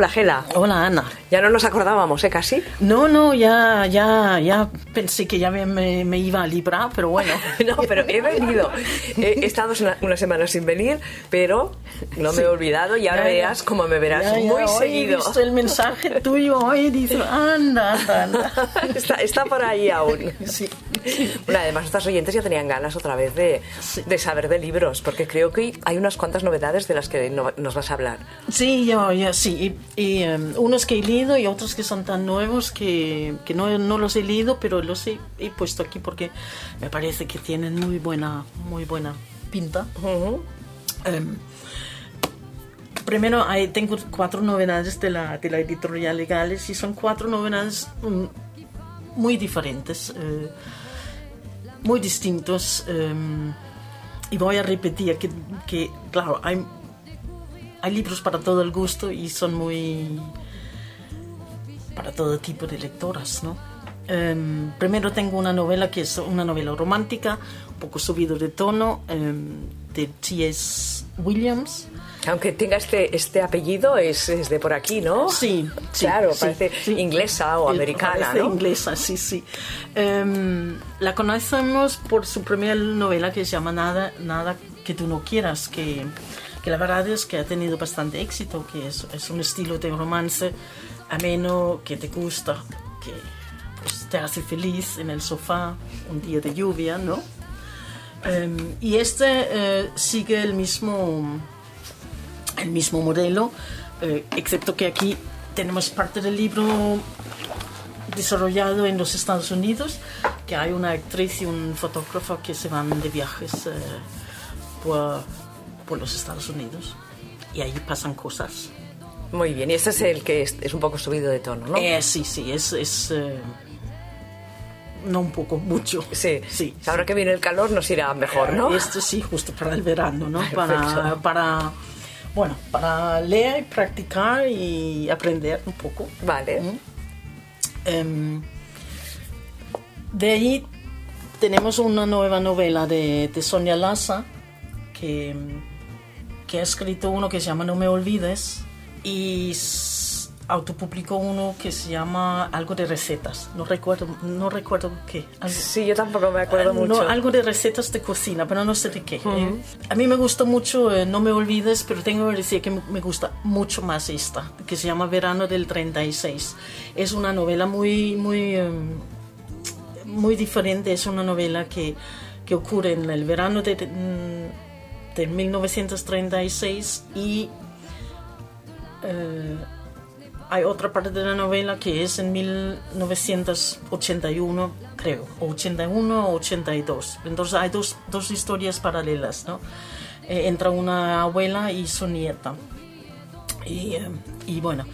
Hola, Gela. Hola, Ana. Ya no nos acordábamos, ¿eh? Casi. No, no, ya, ya, ya pensé que ya me, me- iba a librar, pero bueno. No, pero he venido. He, he estado una, una semana sin venir, pero no me he olvidado y ahora Ya, ya. verás cómo me verás Ya, ya, muy hoy seguido. He visto el mensaje tuyo hoy dice, anda, anda, anda. Está, está por ahí aún. Sí. Bueno, además, nuestros oyentes ya tenían ganas otra vez de, Sí. de saber de libros, porque creo que hay unas cuantas novedades de las que no- nos vas a hablar. Sí, yo, ya, sí. Y, em, unos que he leído y otros que son tan nuevos que, que no, no los he leído, pero los he, he puesto aquí porque me parece que tienen muy buena, muy buena pinta. Em, primero, hay, tengo cuatro novedades de la, de la editorial Legales y son cuatro novedades mm, muy diferentes, eh, muy distintos. em, y voy a repetir que, que, claro, hay, hay libros para todo el gusto y son muy para todo tipo de lectoras, ¿no? Em, primero tengo una novela que es una novela romántica, un poco subido de tono, em, de T.S. Williams. Aunque tenga este, este apellido, es, es de por aquí, ¿no? Sí, sí, Claro, sí, parece sí. inglesa o americana, ¿no? inglesa, sí, sí. Em, la conocemos por su primera novela que se llama Nada, Nada que tú no quieras, que, que la verdad es que ha tenido bastante éxito, que es, es un estilo de romance ameno, que te gusta, que pues, te hace feliz en el sofá un día de lluvia, ¿no? Em, y este eh, sigue el mismo el mismo modelo, eh, excepto que aquí tenemos parte del libro desarrollado en los Estados Unidos, que hay una actriz y un fotógrafo que se van de viajes eh, por, por los Estados Unidos y ahí pasan cosas. Muy bien, y este es el que es, es un poco subido de tono, ¿no? Eh, sí, sí, es... es eh, no un poco, mucho. Sí, sí. Ahora que viene el calor nos irá mejor, ¿no? Esto sí, justo para el verano, ¿no? Para, para, bueno, para leer y practicar y aprender un poco. Vale. Em, de ahí tenemos una nueva novela de, de Sonia Laza que, que ha escrito uno que se llama No me olvides y autopublicó uno que se llama algo de recetas. No recuerdo, no recuerdo qué. Algo- Sí, yo tampoco me acuerdo Ah, no, mucho. algo de recetas de cocina, pero no sé de qué. Eh, a mí me gustó mucho, eh, no me olvides, pero tengo que decir que me- gusta mucho más esta, que se llama Verano del 36. Es una novela muy, muy, eh, muy diferente, es una novela que, que ocurre en el verano de, mm, de 1936 y eh, hay otra parte de la novela que es en 1981, creo, o 81 o 82. Entonces hay dos, dos historias paralelas, ¿no? Eh, entre una abuela y su nieta. Y, eh, y bueno,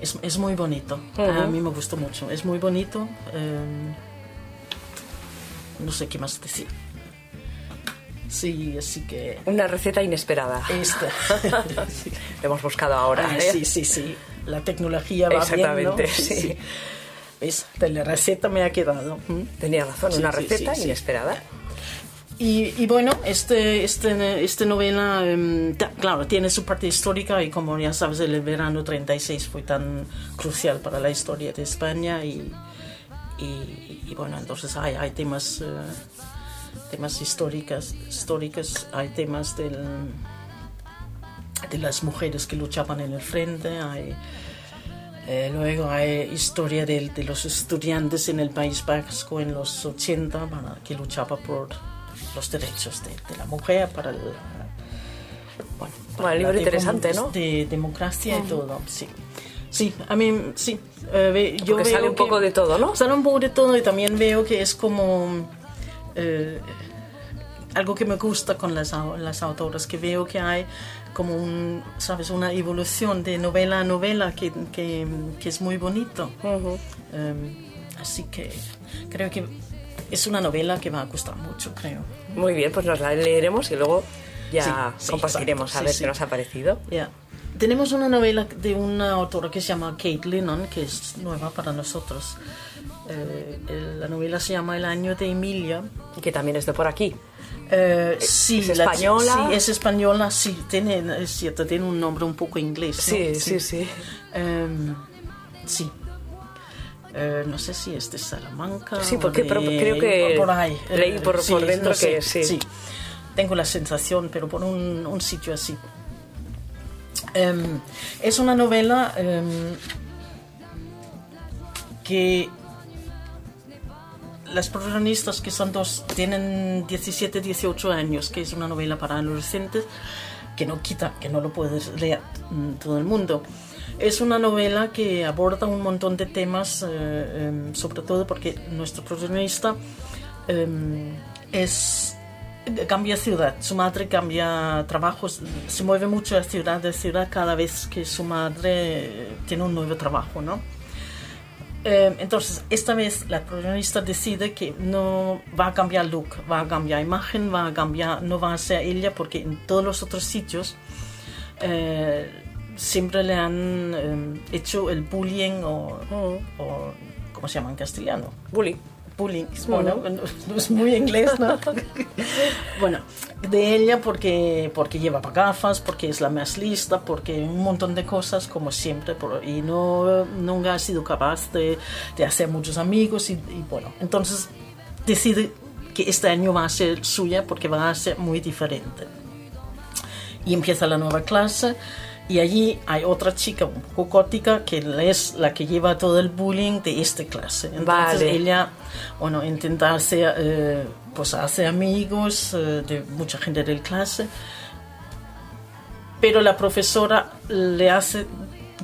es, es muy bonito. A mí me gustó mucho. Es muy bonito. no sé qué más decir. Sí, así que... Una receta inesperada. Esta. Lo hemos buscado ahora. Ah, ¿eh? sí, sí, sí. La tecnología va Exactamente, bien, ¿no? sí. ¿Ves? De la receta me ha quedado. ¿Mm? Tenía razón, Sí, una sí, receta sí, sí. inesperada. Y, y bueno, este, este, este novela, em, ta- claro, tiene su parte histórica y como ya sabes, el verano 36 fue tan crucial para la historia de España y, y, y bueno, entonces hay, hay temas, eh, temas históricas, históricos, hay temas del, de las mujeres que luchaban en el frente, hay... Eh, luego hay historia de, de los estudiantes en el País Vasco en los 80 para, que luchaba por los derechos de, de la mujer, para el, bueno, Bueno, libro la interesante, ¿no? De democracia y todo, sí. Sí, a mí sí. eh, yo Porque veo sale un que- poco de todo, ¿no? Sale un poco de todo y también veo que es como eh, algo que me gusta con las, las autoras, que veo que hay como un, sabes, una evolución de novela a novela que, que, que es muy bonito. Eh, así que creo que es una novela que va a gustar mucho, creo. Muy bien, pues nos la leeremos y luego ya Sí, compartiremos a ver sí. qué nos ha parecido. Tenemos una novela de una autora que se llama Kate Lennon, que es nueva para nosotros. Eh, la novela se llama El año de Emilia. Que también es de por aquí. Eh, sí, ¿Es la- española? sí, es española, sí, tiene, es cierto, tiene un nombre un poco inglés. ¿no? Sí, sí, sí. Em, sí. Eh, no sé si es de Salamanca. Sí, porque de- pero creo que por ahí. leí Eh, por- sí, por dentro no sé, que sí. Tengo la sensación, pero por un, un sitio así. Em, es una novela em, que las protagonistas, que son dos, tienen 17, 18 años, que es una novela para adolescentes, que no quita, que no lo puedes leer mm, todo el mundo. Es una novela que aborda un montón de temas, eh, em, sobre todo porque nuestro protagonista em, cambia ciudad, su madre cambia trabajos, se mueve mucho de ciudad de ciudad cada vez que su madre eh, tiene un nuevo trabajo, ¿no? Eh, entonces, esta vez la protagonista decide que no va a cambiar look, va a cambiar imagen, va a cambiar, no va a ser ella porque en todos los otros sitios eh, siempre le han eh, hecho el bullying o, o, ¿cómo se llama en castellano? Bully. bullying, bueno, no, no es muy inglés, ¿no? bueno, de ella porque, porque lleva gafas, porque es la más lista, porque un montón de cosas, como siempre, por- y no, nunca ha sido capaz de, de hacer muchos amigos, y, y bueno, entonces decide que este año va a ser suya porque va a ser muy diferente. Y empieza la nueva clase y allí hay otra chica un poco gótica que es la que lleva todo el bullying de esta clase. Entonces Vale. ella, bueno, intenta hacer, eh, pues hace amigos eh, de mucha gente del clase, pero la profesora le hace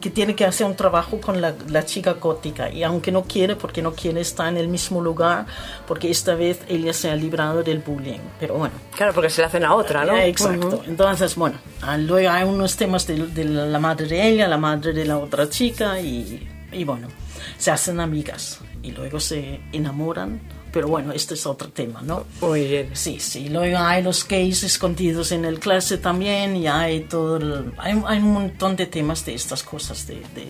que tiene que hacer un trabajo con la, la chica gótica y aunque no quiere, porque no quiere estar en el mismo lugar, porque esta vez ella se ha librado del bullying. Pero bueno, Claro, porque se le hacen a otra, ¿no? eh, Exacto. Entonces, bueno, ah, luego hay unos temas de, de la madre de ella, la madre de la otra chica y, y bueno, se hacen amigas y luego se enamoran. Pero bueno, este es otro tema, ¿no? Muy bien. Sí, sí. Luego hay los gays escondidos en el clase también y hay todo el- hay, hay un montón de temas de estas cosas, de, de,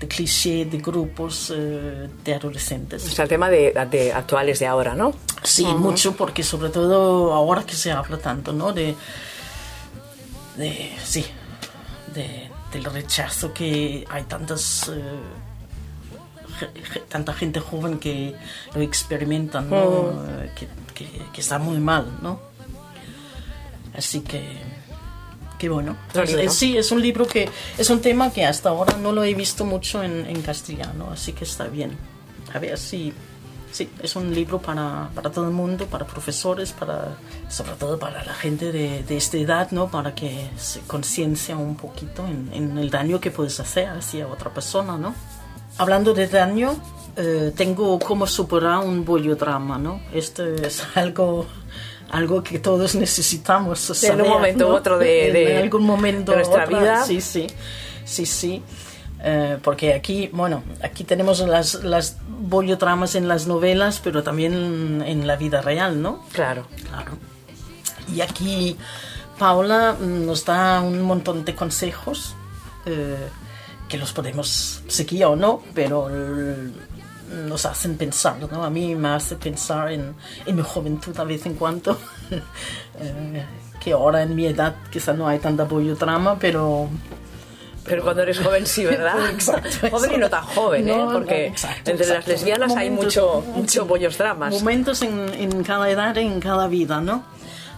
de cliché, de grupos eh, de adolescentes. O sea, el tema de, de actuales de ahora, ¿no? Sí, mucho, porque sobre todo ahora que se habla tanto, ¿no? De, de sí, de, del rechazo que hay tantas, eh, tanta gente joven que lo experimentan, ¿no? Eh, que, que, que está muy mal, ¿no? Así que, que bueno. Otro Es- libro. es- sí, es un libro que es un tema que hasta ahora no lo he visto mucho en, en castellano, así que está bien. A ver si Sí, es un libro para, para todo el mundo, para profesores, para, sobre todo para la gente de, de esta edad, ¿no? Para que se conciencia un poquito en, en el daño que puedes hacer hacia otra persona, ¿no? Hablando de daño, eh, tengo cómo superar un bollodrama, ¿no? Esto es algo, algo que todos necesitamos saber, En un momento u ¿no? otro de- En algún momento de nuestra otra, vida. Sí, sí, sí, sí. Eh, porque aquí, bueno, aquí tenemos las, las bollotramas en las novelas, pero también en la vida real, ¿no? Claro. Claro. Y aquí Paula nos da un montón de consejos eh, que los podemos seguir o no, pero nos hacen pensar, ¿no? A mí me hace pensar en, en mi juventud de vez en cuando, eh, que ahora en mi edad quizá no hay tanta bollotrama, pero Pero cuando eres joven sí, ¿verdad? Exacto, joven y no tan joven, ¿eh? No, no, Porque exacto, entre las exacto. lesbianas hay Momentos- mucho, mucho bollos dramas. Momentos en, en cada edad, en cada vida, ¿no?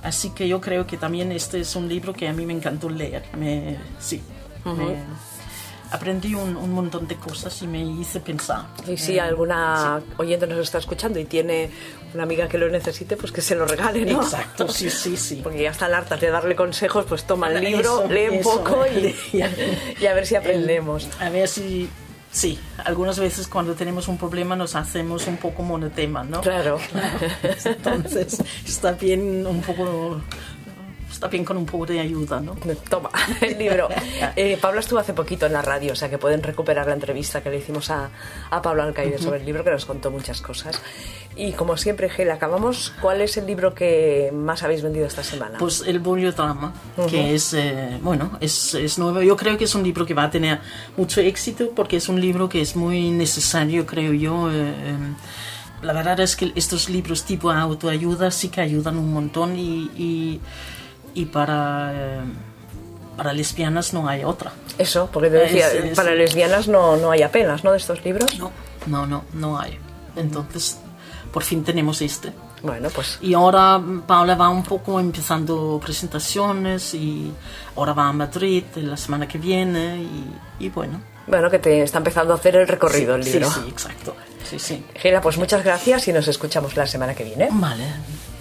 Así que yo creo que también este es un libro que a mí me encantó leer. Me, sí, me- aprendí un, un montón de cosas y me hice pensar. Y si alguna oyente nos está escuchando y tiene una amiga que lo necesite, pues que se lo regale, ¿no? Exacto, sí, sí, sí. Porque ya están hartas de darle consejos, pues toma el libro, Eso, lee un eso. poco y, y a ver si aprendemos. A ver si... Sí, algunas veces cuando tenemos un problema nos hacemos un poco monotema, ¿no? Claro. Entonces está bien un poco también con un poco de ayuda, ¿no? Toma, el libro. Eh, Pablo estuvo hace poquito en la radio, o sea que pueden recuperar la entrevista que le hicimos a, a Pablo Alcaide sobre el libro, que nos contó muchas cosas. Y como siempre, Gel, acabamos. ¿Cuál es el libro que más habéis vendido esta semana? Pues el Boliodrama, que es, eh, bueno, es, es nuevo. Yo creo que es un libro que va a tener mucho éxito porque es un libro que es muy necesario, creo yo. eh, eh, la verdad es que estos libros tipo autoayuda sí que ayudan un montón y, y, y para, eh, para lesbianas no hay otra. Eso, porque te decía, Es- es- para lesbianas no, no hay apenas, ¿no? De estos libros. No, no, no, no hay. Entonces, por fin tenemos este. Bueno, pues Y ahora Paula va un poco empezando presentaciones y ahora va a Madrid la semana que viene y, y bueno. bueno, que te está empezando a hacer el recorrido el Sí, libro. Sí, sí, exacto. Sí, sí. Gela, pues muchas gracias y nos escuchamos la semana que viene. Vale,